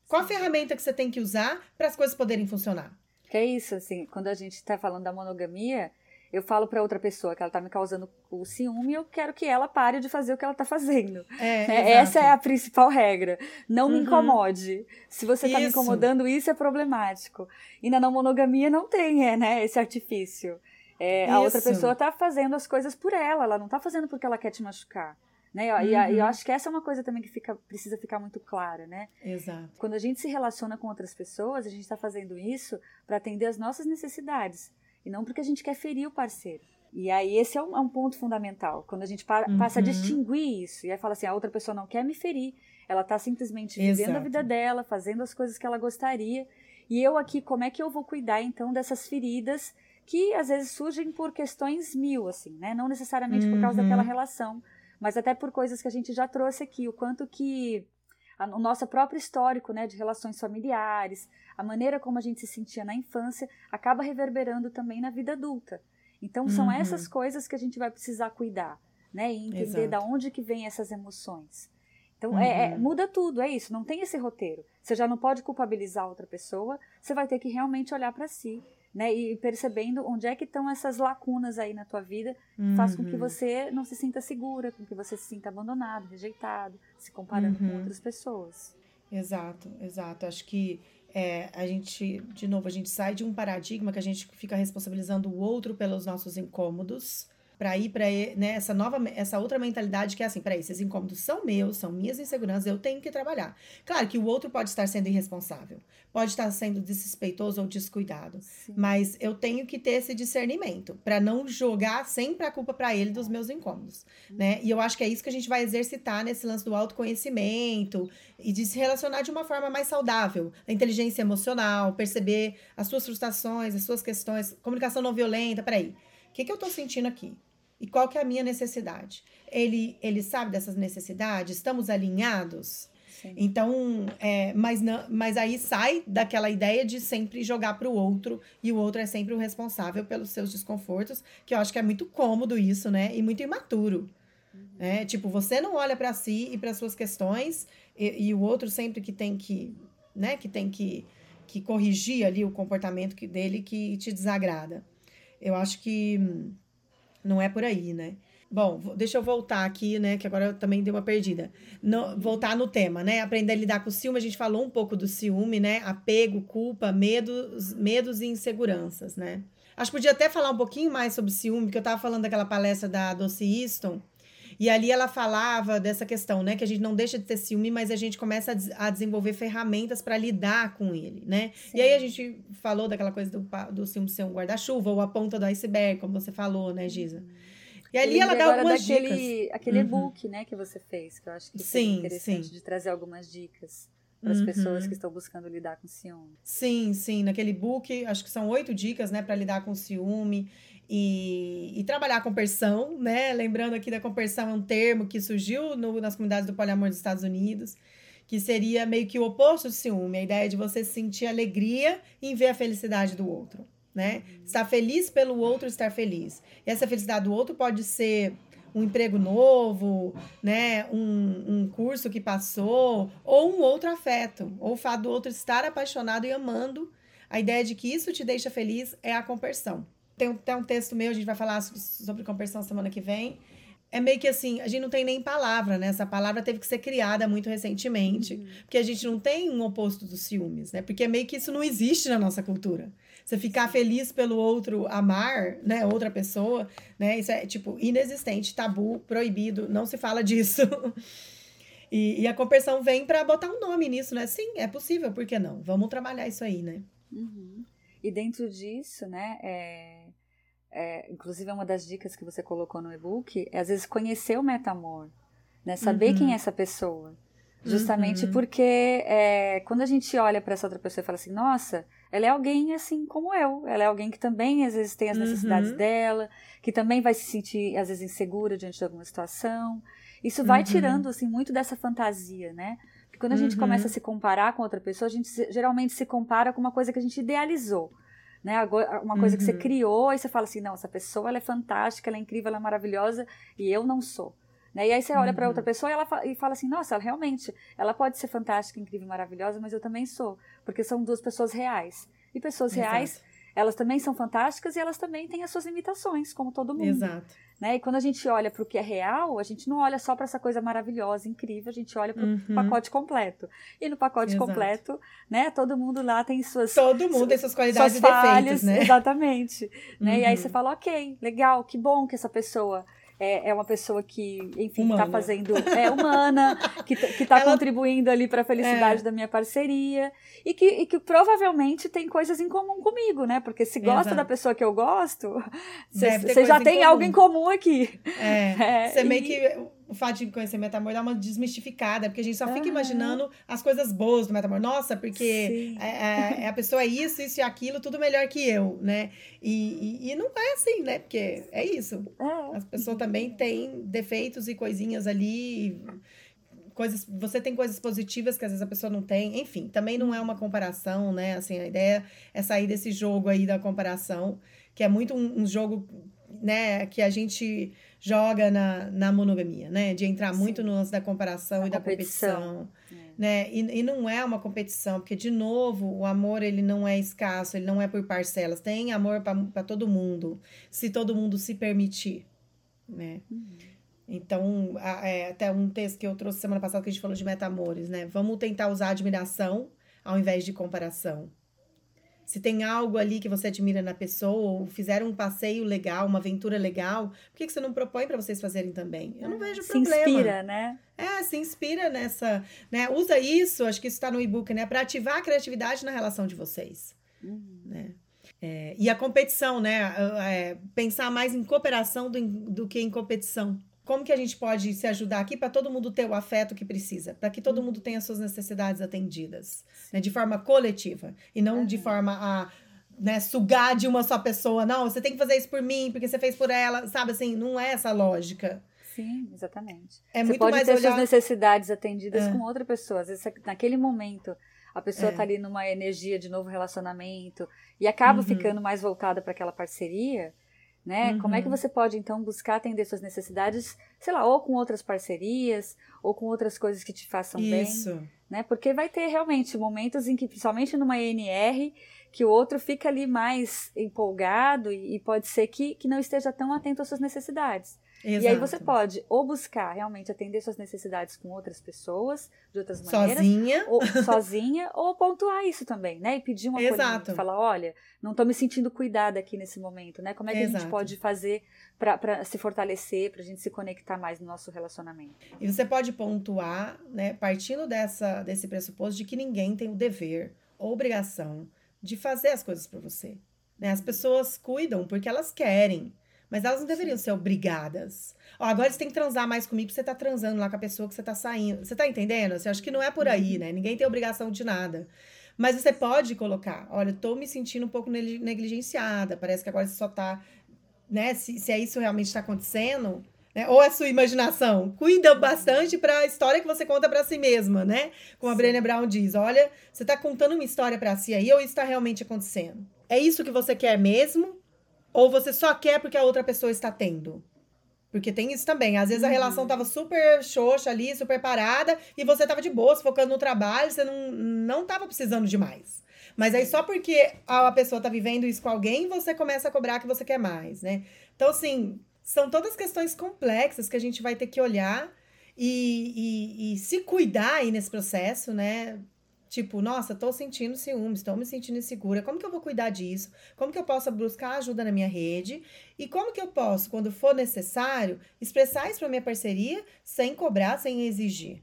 Qual a ferramenta que você tem que usar para as coisas poderem funcionar? Que é isso, assim, quando a gente está falando da monogamia, eu falo para outra pessoa que ela está me causando o ciúme e eu quero que ela pare de fazer o que ela está fazendo. É, né? Essa é a principal regra. Não me uhum. incomode. Se você está me incomodando, isso é problemático. E na não monogamia não tem é, né, esse artifício. É, a outra pessoa está fazendo as coisas por ela, ela não está fazendo porque ela quer te machucar. Né? Uhum. E, e, eu acho que essa é uma coisa também que fica, precisa ficar muito clara, né? Exato. Quando a gente se relaciona com outras pessoas, a gente está fazendo isso para atender as nossas necessidades e não porque a gente quer ferir o parceiro. E aí esse é um, é um ponto fundamental. Quando a gente para, uhum. passa a distinguir isso e aí fala assim, a outra pessoa não quer me ferir, ela está simplesmente vivendo Exato. a vida dela, fazendo as coisas que ela gostaria. E eu aqui, como é que eu vou cuidar então dessas feridas que às vezes surgem por questões mil, assim, né? Não necessariamente por causa daquela uhum. relação, mas até por coisas que a gente já trouxe aqui, o quanto que a, o nosso próprio histórico, né, de relações familiares, a maneira como a gente se sentia na infância, acaba reverberando também na vida adulta. Então são uhum. essas coisas que a gente vai precisar cuidar, né? E entender da onde que vem essas emoções. Então uhum. é, é, uhum. muda tudo, é isso. Não tem esse roteiro. Você já não pode culpabilizar outra pessoa. Você vai ter que realmente olhar para si, né? E percebendo onde é que estão essas lacunas aí na tua vida, uhum. faz com que uhum. você não se sinta segura, com que você se sinta abandonado, rejeitado, se comparando com uhum. outras pessoas. Exato, exato. Acho que é, a gente, de novo, a gente sai de um paradigma que a gente fica responsabilizando o outro pelos nossos incômodos para ir para né, essa nova, essa outra mentalidade que é assim, para esses incômodos são meus, são minhas inseguranças, eu tenho que trabalhar. Claro que o outro pode estar sendo irresponsável, pode estar sendo desrespeitoso ou descuidado, Sim. mas eu tenho que ter esse discernimento para não jogar sempre a culpa para ele dos meus incômodos, uhum. né? E eu acho que é isso que a gente vai exercitar nesse lance do autoconhecimento e de se relacionar de uma forma mais saudável, a inteligência emocional, perceber as suas frustrações, as suas questões, comunicação não violenta, peraí. O que, que eu estou sentindo aqui? E qual que é a minha necessidade? Ele, ele sabe dessas necessidades? Estamos alinhados? Sim. Então, é, mas, não, mas aí sai daquela ideia de sempre jogar para o outro e o outro é sempre o responsável pelos seus desconfortos, que eu acho que é muito cômodo isso, né? E muito imaturo. Uhum. É, tipo, você não olha para si e para suas questões e, e, o outro sempre que tem que, né, que tem que, que corrigir ali o comportamento que, dele que te desagrada. Eu acho que não é por aí, né? Bom, deixa eu voltar aqui, né? Que agora eu também dei uma perdida. No, voltar no tema, né? Aprender a lidar com o ciúme. A gente falou um pouco do ciúme, né? Apego, culpa, medos, medos e inseguranças, né? Acho que podia até falar um pouquinho mais sobre ciúme, porque eu estava falando daquela palestra da Doce Easton, e ali ela falava dessa questão, né? Que a gente não deixa de ter ciúme, mas a gente começa a, a desenvolver ferramentas para lidar com ele, né? Sim. E aí a gente falou daquela coisa do, do ciúme ser um guarda-chuva ou a ponta do iceberg, como você falou, né, Giza? E ali ela dá algumas daquele, dicas. Aquele uhum. e-book, né, que você fez, que eu acho que sim, interessante sim. de trazer algumas dicas para as uhum. pessoas que estão buscando lidar com ciúme. Sim, sim, naquele book, acho que são oito dicas, né, para lidar com ciúme e, e, trabalhar a compersão, né? Lembrando aqui da compersão é um termo que surgiu no, nas comunidades do poliamor dos Estados Unidos, que seria meio que o oposto de ciúme, a ideia de você sentir alegria em ver a felicidade do outro, né? Estar feliz pelo outro estar feliz. E essa felicidade do outro pode ser um emprego novo, né? Um, um curso que passou, ou um outro afeto, ou o fato do outro estar apaixonado e amando. A ideia de que isso te deixa feliz é a compersão. Tem até um texto meu, a gente vai falar sobre conversão semana que vem. É meio que assim, a gente não tem nem palavra, né? Essa palavra teve que ser criada muito recentemente, uhum. porque a gente não tem um oposto dos ciúmes, né? Porque é meio que isso não existe na nossa cultura. Você ficar feliz pelo outro amar, né, outra pessoa, né? Isso é tipo inexistente, tabu, proibido, não se fala disso. e, e, a conversão vem para botar um nome nisso, né? Sim, é possível, por que não? Vamos trabalhar isso aí, né? Uhum. E dentro disso, né, é, é, inclusive uma das dicas que você colocou no e-book, é às vezes conhecer o metamor, né, saber uhum. quem é essa pessoa. Justamente uhum. porque é, quando a gente olha para essa outra pessoa e fala assim, nossa, ela é alguém assim como eu, ela é alguém que também às vezes tem as necessidades uhum. dela, que também vai se sentir às vezes insegura diante de alguma situação. Isso vai uhum. tirando assim muito dessa fantasia, né? Porque quando a gente começa a uhum. se comparar com outra pessoa, a gente geralmente se compara com uma coisa que a gente idealizou. Né, uma coisa uhum. que você uhum. criou e você fala assim, não, essa pessoa ela é fantástica, ela é incrível, ela é maravilhosa e eu não sou. Né? E aí você olha uhum. para outra pessoa e ela fala, e fala assim, nossa, ela realmente, ela pode ser fantástica, incrível, maravilhosa, mas eu também sou, porque são duas pessoas reais. E pessoas Exato. reais, elas também são fantásticas e elas também têm as suas limitações, como todo mundo. Exato. Né? E quando a gente olha para o que é real, a gente não olha só para essa coisa maravilhosa, incrível, a gente olha para o uhum. pacote completo. E no pacote Exato. completo, né, todo mundo lá tem suas Todo mundo tem suas qualidades suas e defeitos, né? Exatamente. Uhum. Né? E aí você uhum. fala, ok, legal, que bom que essa pessoa é, é uma pessoa que, enfim, está fazendo. É humana, que, que tá Ela... contribuindo ali para a felicidade é. da minha parceria. E que, e que provavelmente tem coisas em comum comigo, né? Porque se gosta Exato. da pessoa que eu gosto, você já tem algo em comum aqui. É. Você é, meio que o fato de conhecer Metamor dá uma desmistificada, porque a gente só fica imaginando as coisas boas do Metamor. Nossa, porque é, é, é, a pessoa é isso, isso e aquilo, tudo melhor que eu, né? E, e, e não é assim, né? Porque é isso. É. As pessoas também têm defeitos e coisinhas ali. Coisas, você tem coisas positivas que às vezes a pessoa não tem. Enfim, também não é uma comparação, né? Assim, a ideia é sair desse jogo aí da comparação, que é muito um, um jogo né, que a gente joga na, na monogamia, né? De entrar Sim. muito no lance da comparação na e da competição. É. Né? E, e não é uma competição, porque, de novo, o amor ele não é escasso, ele não é por parcelas. Tem amor para todo mundo, se todo mundo se permitir. Né? Uhum. Então, é, até um texto que eu trouxe semana passada que a gente falou de metamores, né? Vamos tentar usar admiração ao invés de comparação. Se tem algo ali que você admira na pessoa, ou fizeram um passeio legal, uma aventura legal, por que, que você não propõe para vocês fazerem também? Eu não vejo se problema. Se inspira, né? É, se inspira nessa, né? Usa isso, acho que isso está no e-book, né? Para ativar a criatividade na relação de vocês, uhum. né? É, e a competição, né? É, pensar mais em cooperação do, do que em competição como que a gente pode se ajudar aqui para todo mundo ter o afeto que precisa, para que todo mundo tenha suas necessidades atendidas, né, de forma coletiva e não uhum. de forma a né, sugar de uma só pessoa. Não, você tem que fazer isso por mim, porque você fez por ela, sabe assim, não é essa lógica. Sim, exatamente. É você muito pode mais ter olhar... suas necessidades atendidas é. com outra pessoa. Às vezes, naquele momento, a pessoa está é. ali numa energia de novo relacionamento e acaba uhum. ficando mais voltada para aquela parceria né? Uhum. Como é que uhum. você pode então buscar atender suas necessidades, sei lá, ou com outras parcerias, ou com outras coisas que te façam Isso. bem, né? Porque vai ter realmente momentos em que, principalmente numa ENR, que o outro fica ali mais empolgado e, e pode ser que, que não esteja tão atento às suas necessidades. Exato. E aí você pode ou buscar realmente atender suas necessidades com outras pessoas, de outras maneiras. Sozinha. Ou, sozinha, ou pontuar isso também, né? E pedir um acolhimento. Falar, olha, não estou me sentindo cuidada aqui nesse momento, né? Como é que Exato. a gente pode fazer para se fortalecer, para a gente se conectar mais no nosso relacionamento? E você pode pontuar, né? Partindo dessa, desse pressuposto de que ninguém tem o dever ou obrigação de fazer as coisas por você. Né? As pessoas cuidam porque elas querem. Mas elas não deveriam ser obrigadas. Ó, agora você tem que transar mais comigo porque você tá transando lá com a pessoa que você tá saindo. Você tá entendendo? Assim, acho que não é por aí, uhum. né? Ninguém tem obrigação de nada. Mas você pode colocar, olha, eu tô me sentindo um pouco negligenciada. Parece que agora você só tá, né? Se, se é isso realmente está acontecendo, né? Ou a sua imaginação. Cuida bastante para a história que você conta para si mesma, né? Como a Brené Brown diz, olha, você está contando uma história para si aí ou isso está realmente acontecendo? É isso que você quer mesmo? Ou você só quer porque a outra pessoa está tendo? Porque tem isso também. Às vezes a relação uhum. tava super xoxa ali, super parada, e você tava de boa, focando no trabalho, você não, não tava precisando de mais. Mas aí só porque a pessoa tá vivendo isso com alguém, você começa a cobrar que você quer mais, né? Então, assim, são todas questões complexas que a gente vai ter que olhar e, e, e se cuidar aí nesse processo, né? Tipo, nossa, tô sentindo ciúmes, tô me sentindo insegura. Como que eu vou cuidar disso? Como que eu posso buscar ajuda na minha rede? E como que eu posso, quando for necessário, expressar isso para minha parceria sem cobrar, sem exigir?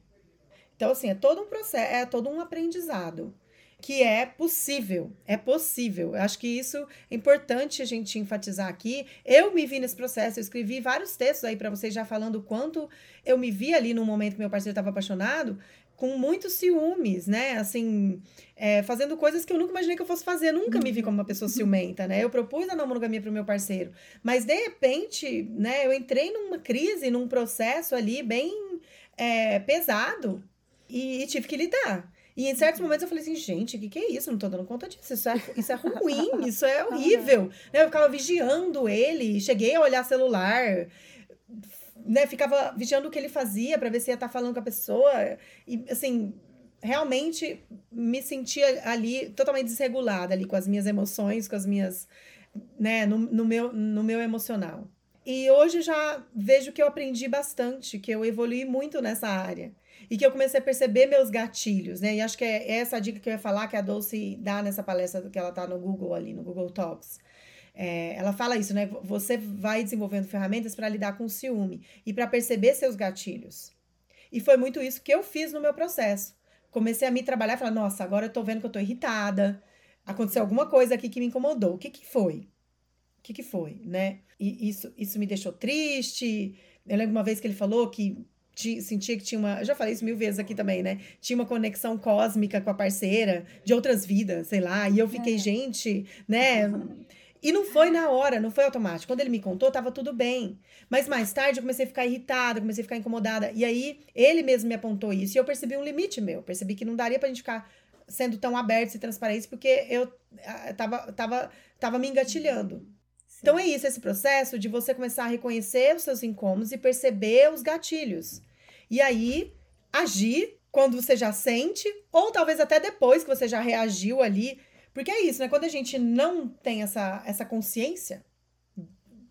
Então, assim, é todo um processo, é todo um aprendizado que é possível, é possível. Eu acho que isso é importante a gente enfatizar aqui. Eu me vi nesse processo, eu escrevi vários textos aí para vocês já falando o quanto eu me vi ali no momento que meu parceiro estava apaixonado com muitos ciúmes, né? Assim, é, fazendo coisas que eu nunca imaginei que eu fosse fazer. nunca me vi como uma pessoa ciumenta, né? Eu propus a não monogamia para o meu parceiro. Mas, de repente, né, eu entrei numa crise, num processo ali bem é, pesado e, e, tive que lidar. E em certos momentos eu falei assim, gente, o que, que é isso? Não tô dando conta disso. Isso é, isso é ruim, isso é horrível. Né? Eu ficava vigiando ele, cheguei a olhar celular né, ficava vigiando o que ele fazia para ver se ia estar tá falando com a pessoa. E, assim, realmente me sentia ali totalmente desregulada ali com as minhas emoções, com as minhas, né, no, no, meu, no meu emocional. E hoje já vejo que eu aprendi bastante, que eu evolui muito nessa área. E que eu comecei a perceber meus gatilhos, né? E acho que é essa dica que eu ia falar que a Dulce dá nessa palestra que ela tá no Google ali, no Google Talks é, ela fala isso, né? Você vai desenvolvendo ferramentas para lidar com o ciúme e para perceber seus gatilhos. E foi muito isso que eu fiz no meu processo. Comecei a me trabalhar e falar: nossa, agora eu tô vendo que eu tô irritada. Aconteceu alguma coisa aqui que me incomodou. O que que foi? O que que foi, né? E isso, isso me deixou triste. Eu lembro uma vez que ele falou que sentia que tinha uma. Eu já falei isso mil vezes aqui também, né? Tinha uma conexão cósmica com a parceira de outras vidas, sei lá. E eu fiquei, é. gente, né? E não foi na hora, não foi automático. Quando ele me contou, tava tudo bem. Mas mais tarde eu comecei a ficar irritada, comecei a ficar incomodada. E aí ele mesmo me apontou isso e eu percebi um limite meu. Percebi que não daria pra gente ficar sendo tão abertos e transparentes porque eu tava, tava, tava me engatilhando. Então é isso, esse processo de você começar a reconhecer os seus incômodos e perceber os gatilhos. E aí agir quando você já sente, ou talvez até depois que você já reagiu ali. Porque é isso, né? Quando a gente não tem essa, essa consciência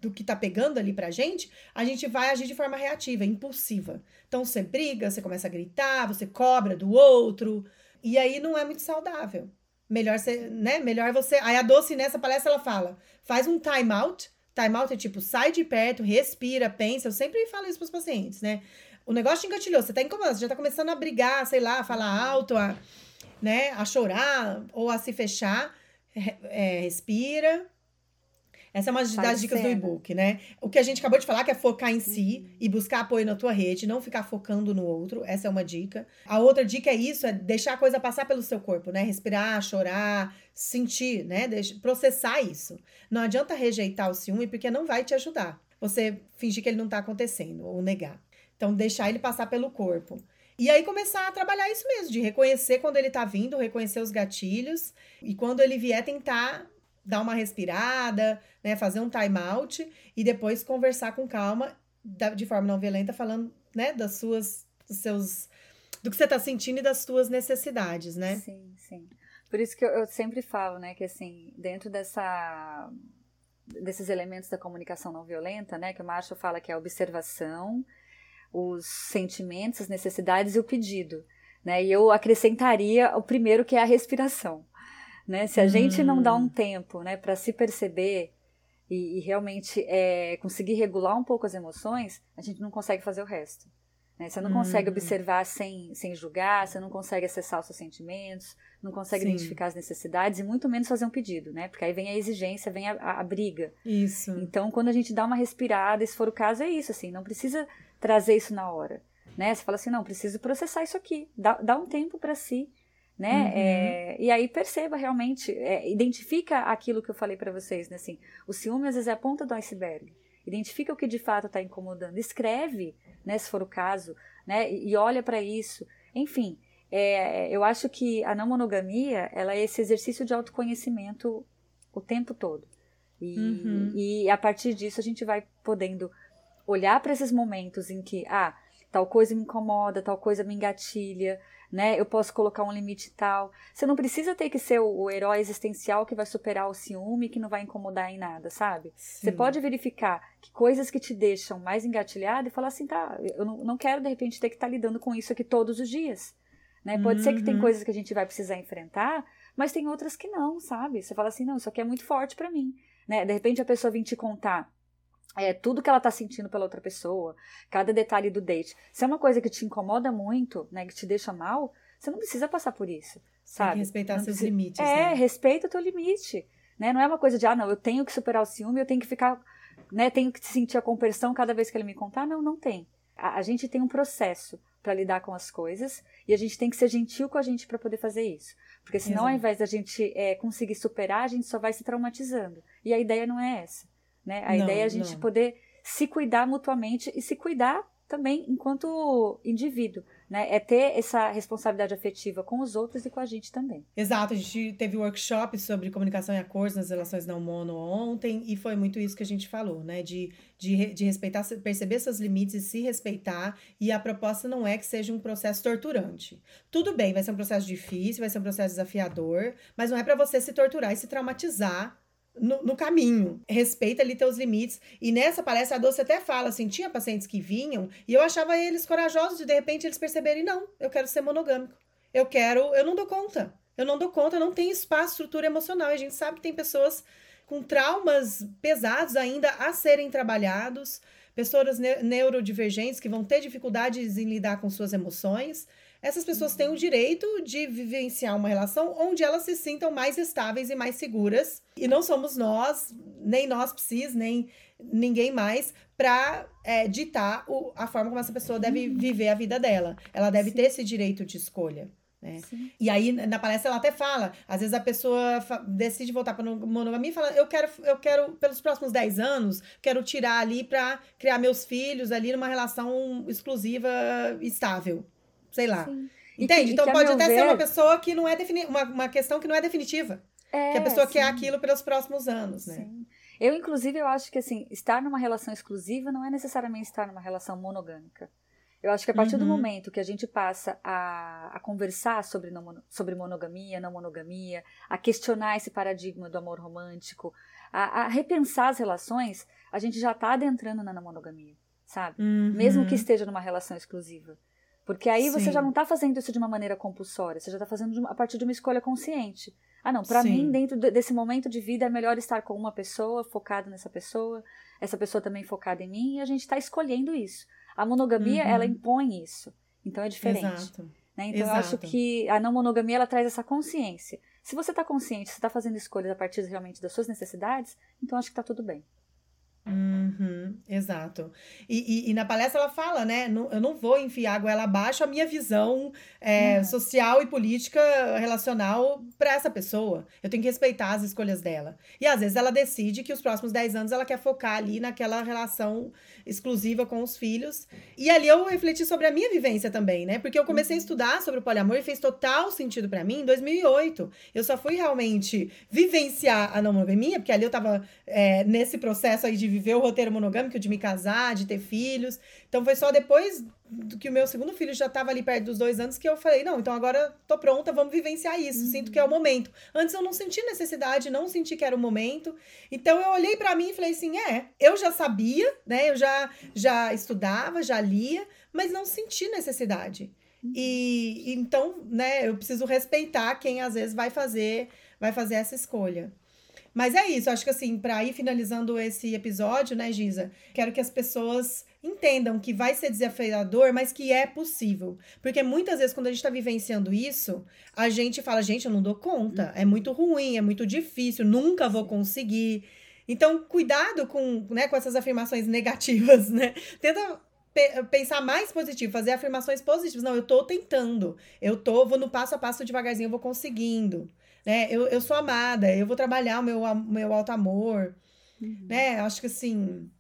do que tá pegando ali pra gente, a gente vai agir de forma reativa, impulsiva. Então você briga, você começa a gritar, você cobra do outro, e aí não é muito saudável. Melhor você, né? Melhor você. Aí a Doce nessa palestra ela fala: faz um time out. Time out é tipo, sai de perto, respira, pensa. Eu sempre falo isso pros pacientes, né? O negócio te engatilhou, você tá incomodado, você já tá começando a brigar, sei lá, a falar alto, a, né, a chorar ou a se fechar. É, respira, essa é uma das dicas do e-book, né? O que a gente acabou de falar, que é focar em si uhum. e buscar apoio na tua rede, não ficar focando no outro. Essa é uma dica. A outra dica é isso, é deixar a coisa passar pelo seu corpo, né? Respirar, chorar, sentir, né? processar isso. Não adianta rejeitar o ciúme, porque não vai te ajudar. Você fingir que ele não tá acontecendo ou negar. Então, deixar ele passar pelo corpo. E aí começar a trabalhar isso mesmo, de reconhecer quando ele tá vindo, reconhecer os gatilhos e quando ele vier tentar dar uma respirada, né, fazer um time out e depois conversar com calma, de forma não violenta, falando, né, das suas, dos seus, do que você está sentindo e das suas necessidades, né? Sim, sim. Por isso que eu, eu sempre falo, né, que assim, dentro dessa desses elementos da comunicação não violenta, né, que o Marshall fala que é observação, os sentimentos, as necessidades e o pedido, né? E eu acrescentaria o primeiro que é a respiração. Né? Se a hum. gente não dá um hum. tempo né, para se perceber e, e realmente é, conseguir regular um pouco as emoções, a gente não consegue fazer o resto. Né? Você não hum. consegue observar sem, sem julgar, você não consegue acessar os seus sentimentos, não consegue Sim. identificar as necessidades e muito menos fazer um pedido, né? Porque aí vem a exigência, vem a, a, a, briga. Isso. Então, quando a gente dá uma respirada, se for o caso, é isso, assim, não precisa trazer isso na hora. Né? Você fala assim, não, preciso processar isso aqui, dá, dá um tempo para si né? Uhum. É, e aí perceba realmente, é, identifica aquilo que eu falei para vocês, né? Assim, o ciúme às vezes é a ponta do iceberg. Identifica o que de fato está incomodando, escreve, né? Se for o caso, né? E, olha para isso. Enfim, é, eu acho que a não monogamia, ela é esse exercício de autoconhecimento o tempo todo. E, uhum. e a partir disso a gente vai podendo olhar para esses momentos em que, ah, tal coisa me incomoda, tal coisa me engatilha, né? Eu posso colocar um limite tal. Você não precisa ter que ser o, o herói existencial que vai superar o ciúme, que não vai incomodar em nada, sabe? Sim. Você pode verificar que coisas que te deixam mais engatilhado e falar assim, tá, eu não, não quero de repente ter que estar tá lidando com isso aqui todos os dias. Né? Pode uhum. ser que tem uhum. coisas que a gente vai precisar enfrentar, mas tem outras que não, sabe? Você fala assim, não, isso aqui é muito forte para mim. Né? De repente a pessoa vem te contar é, tudo que ela tá sentindo pela outra pessoa, cada detalhe do date. Se é uma coisa que te incomoda muito, né, que te deixa mal, você não precisa passar por isso, sabe? Tem que respeitar não seus precisa... limites, É, né? respeita o teu limite, né? Não é uma coisa de, ah, não, eu tenho que superar o ciúme, eu tenho que ficar, né, tenho que sentir a compersão cada vez que ele me contar. Não, não tem. A, a gente tem um processo para lidar com as coisas e a gente tem que ser gentil com a gente para poder fazer isso. Porque senão, Exato. ao invés da gente é, conseguir superar, a gente só vai se traumatizando. E a ideia não é essa. Né? A não, ideia é a gente não. poder se cuidar mutuamente e se cuidar também enquanto indivíduo, né? É ter essa responsabilidade afetiva com os outros e com a gente também. Exato, a gente teve um workshop sobre comunicação em acordos nas relações não mono ontem e foi muito isso que a gente falou, né? De, de, de respeitar, perceber seus limites e se respeitar. E a proposta não é que seja um processo torturante. Tudo bem, vai ser um processo difícil, vai ser um processo desafiador, mas não é para você se torturar e se traumatizar no, no, caminho. Respeita ali teus limites. E nessa palestra, a Doce até fala assim: tinha pacientes que vinham e eu achava eles corajosos e de repente eles perceberem: não, eu quero ser monogâmico. Eu quero, eu não dou conta. Eu não dou conta, não tem espaço, estrutura emocional. E a gente sabe que tem pessoas com traumas pesados ainda a serem trabalhados, pessoas ne neurodivergentes que vão ter dificuldades em lidar com suas emoções essas pessoas têm o direito de vivenciar uma relação onde elas se sintam mais estáveis e mais seguras. E não somos nós, nem nós psis, nem ninguém mais, para é, ditar o, a forma como essa pessoa deve uhum. viver a vida dela. Ela deve Sim. ter esse direito de escolha. Né? E aí, na palestra, ela até fala: às vezes a pessoa decide voltar para monogamia e fala: eu quero, eu quero, pelos próximos 10 anos, quero tirar ali para criar meus filhos ali numa relação exclusiva estável sei lá. Sim. Entende? Que, então pode até ver... ser uma pessoa que não é defini uma, uma questão que não é definitiva. É, que a pessoa sim. quer aquilo pelos próximos anos, né? Sim. Eu, inclusive, eu acho que assim, estar numa relação exclusiva não é necessariamente estar numa relação monogâmica. Eu acho que a partir uhum. do momento que a gente passa a, a conversar sobre, não, sobre monogamia, não monogamia, a questionar esse paradigma do amor romântico, a, a repensar as relações, a gente já está adentrando na não monogamia, sabe? Uhum. Mesmo que esteja numa relação exclusiva. Porque aí Sim. você já não está fazendo isso de uma maneira compulsória, você já está fazendo a partir de uma escolha consciente. Ah, não, para mim, dentro desse momento de vida, é melhor estar com uma pessoa, focado nessa pessoa, essa pessoa também focada em mim, e a gente está escolhendo isso. A monogamia, uhum. ela impõe isso. Então é diferente. Exato. Né? Então Exato. eu acho que a não monogamia, ela traz essa consciência. Se você está consciente, você está fazendo escolhas a partir realmente das suas necessidades, então acho que está tudo bem. Uhum, exato. E, e, e, na palestra ela fala, né? Não, eu não vou enfiar goela abaixo a minha visão é, social e política relacional para essa pessoa. Eu tenho que respeitar as escolhas dela. E às vezes ela decide que os próximos 10 anos ela quer focar ali naquela relação exclusiva com os filhos. E ali eu refleti sobre a minha vivência também, né? Porque eu comecei a uhum. estudar sobre o poliamor e fez total sentido para mim em 2008. Eu só fui realmente vivenciar a não monogamia, porque ali eu tava é, nesse processo aí de viver o roteiro monogâmico, de me casar, de ter filhos. Então foi só depois que o meu segundo filho já estava ali perto dos dois anos que eu falei, não, então agora tô pronta, vamos vivenciar isso. Uhum. Sinto que é o momento. Antes eu não senti necessidade, não senti que era o momento. Então eu olhei para mim e falei assim, é, eu já sabia, né? Eu já já estudava, já lia, mas não senti necessidade. Uhum. E então, né, eu preciso respeitar quem às vezes vai fazer vai fazer essa escolha. Mas é isso, acho que assim, para ir finalizando esse episódio, né, Giza, quero que as pessoas entendam que vai ser desafiador, mas que é possível. Porque muitas vezes, quando a gente está vivenciando isso, a gente fala, gente, eu não dou conta, é muito ruim, é muito difícil, nunca vou conseguir. Então, cuidado com, né, com essas afirmações negativas, né? Tenta pensar mais positivo, fazer afirmações positivas. Não, eu tô tentando. Eu tô, vou no passo a passo devagarzinho, eu vou conseguindo né? Eu, eu sou amada, eu vou trabalhar o meu, meu alto amor, uhum. né? Acho que assim.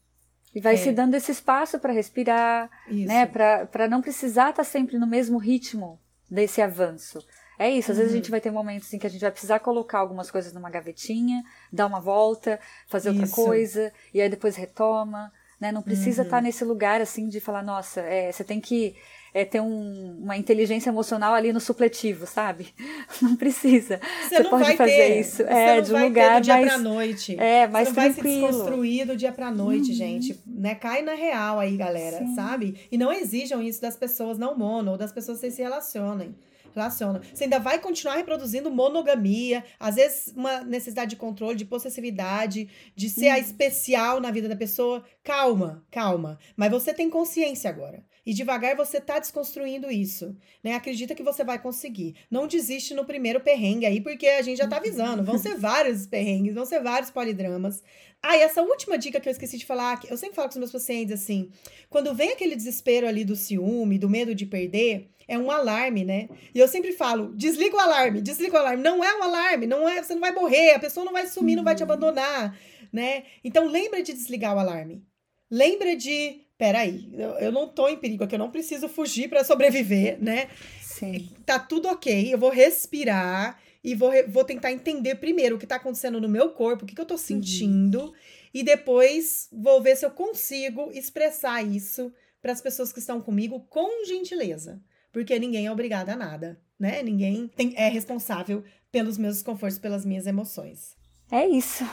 E vai é. se dando esse espaço para respirar, isso. né? Para não precisar estar tá sempre no mesmo ritmo desse avanço. É isso, às uhum. vezes a gente uhum. vai ter momentos em que a gente vai precisar colocar algumas coisas numa gavetinha, dar uma volta, fazer outra isso. coisa, e aí depois retoma, né? Não precisa estar tá uhum. tá nesse lugar assim de falar, nossa, é, você tem que é, ter um, uma inteligência emocional ali no supletivo, sabe? Não precisa. Você, você pode fazer ter, isso. é, de um lugar do dia mais. Pra noite. É, mais você não tranquilo. vai se desconstruir do dia pra noite, uhum. gente. Né? Cai na real aí, galera, Sim. sabe? E não exijam isso das pessoas não mono ou das pessoas que se relacionem relaciona. Você ainda vai continuar reproduzindo monogamia, às vezes uma necessidade de controle, de possessividade, de ser a uhum. especial na vida da pessoa. Calma, calma. Mas você tem consciência agora. E devagar você está desconstruindo isso, né? Acredita que você vai conseguir. Não desiste no primeiro perrengue aí, porque a gente já está avisando. Vão ser vários perrengues, vão ser vários polidramas. Ah, e essa última dica que eu esqueci de falar, eu sempre falo com os meus pacientes assim, quando vem aquele desespero ali do ciúme, do medo de perder, é um alarme, né? E eu sempre falo, desliga o alarme, desliga o alarme. Não é um alarme, não é, você não vai morrer, a pessoa não vai sumir, não vai te uhum. abandonar, né? Então lembra de desligar o alarme. Lembra de peraí, eu, eu não tô em perigo aqui, eu não preciso fugir para sobreviver, né? Sim. Tá tudo ok, eu vou respirar e vou, vou tentar entender primeiro o que tá acontecendo no meu corpo, o que, que eu tô sentindo, uhum. e depois vou ver se eu consigo expressar isso para as pessoas que estão comigo com gentileza. Porque ninguém é obrigado a nada, né? Ninguém tem, é responsável pelos meus desconfortos, pelas minhas emoções. É isso.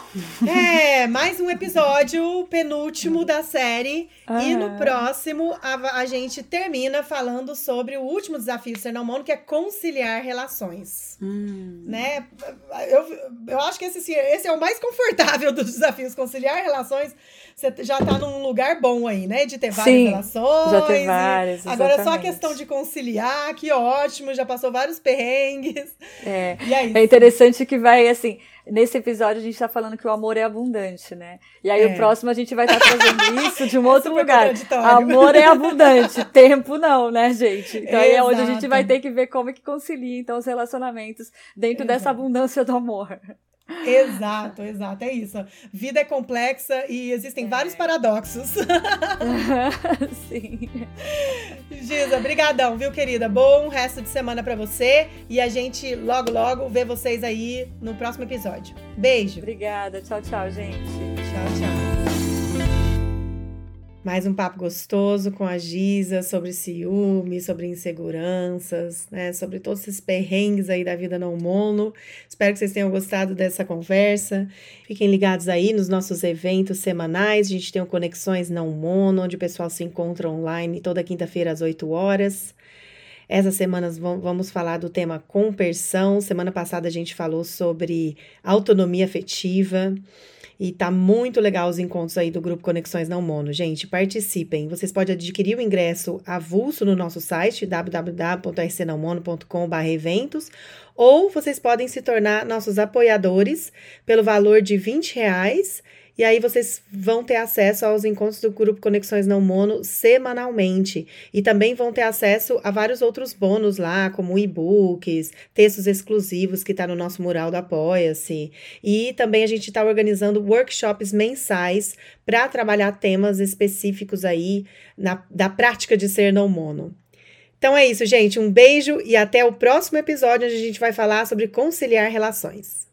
É, mais um episódio, penúltimo da série. Uhum. E no próximo, a, a, gente termina falando sobre o último desafio do Ser Não Mono, que é conciliar relações. Hum. Né? Eu, eu acho que esse, esse é o mais confortável dos desafios, conciliar relações. Você já tá num lugar bom aí, né? De ter várias Sim, relações. Já ter várias. Exatamente. Agora é só a questão de conciliar, que ótimo, já passou vários perrengues. É, é, é interessante que vai assim nesse episódio a gente está falando que o amor é abundante, né? E aí é. o próximo a gente vai estar tá trazendo isso de um outro lugar. Amor é abundante, tempo não, né, gente? Então aí é onde a gente vai ter que ver como é que concilia então os relacionamentos dentro dessa abundância do amor. Exato, exato, é isso. Vida é complexa e existem é. vários paradoxos. Sim. Giza, brigadão, viu, querida? Bom resto de semana para você e a gente logo logo vê vocês aí no próximo episódio. Beijo. Obrigada. Tchau, tchau, gente. Tchau. Tchau, tchau. Mais um papo gostoso com a Giza sobre ciúme, sobre inseguranças, né? Sobre todos esses perrengues aí da vida não mono. Espero que vocês tenham gostado dessa conversa. Fiquem ligados aí nos nossos eventos semanais. A gente tem o Conexões Não Mono, onde o pessoal se encontra online toda quinta-feira às 8 horas. Essas semanas vamos falar do tema compersão. Semana passada a gente falou sobre autonomia afetiva. E tá muito legal os encontros aí do grupo Conexões Não Mono. Gente, participem. Vocês podem adquirir o ingresso avulso no nosso site www.rcnãomono.com/eventos ou vocês podem se tornar nossos apoiadores pelo valor de 20 reais e aí vocês vão ter acesso aos encontros do grupo Conexões Não Mono semanalmente. E também vão ter acesso a vários outros bônus lá, como e-books, textos exclusivos que está no nosso mural do Apoia-se. E também a gente está organizando workshops mensais para trabalhar temas específicos aí na, da prática de ser não mono. Então é isso, gente. Um beijo e até o próximo episódio, onde a gente vai falar sobre conciliar relações.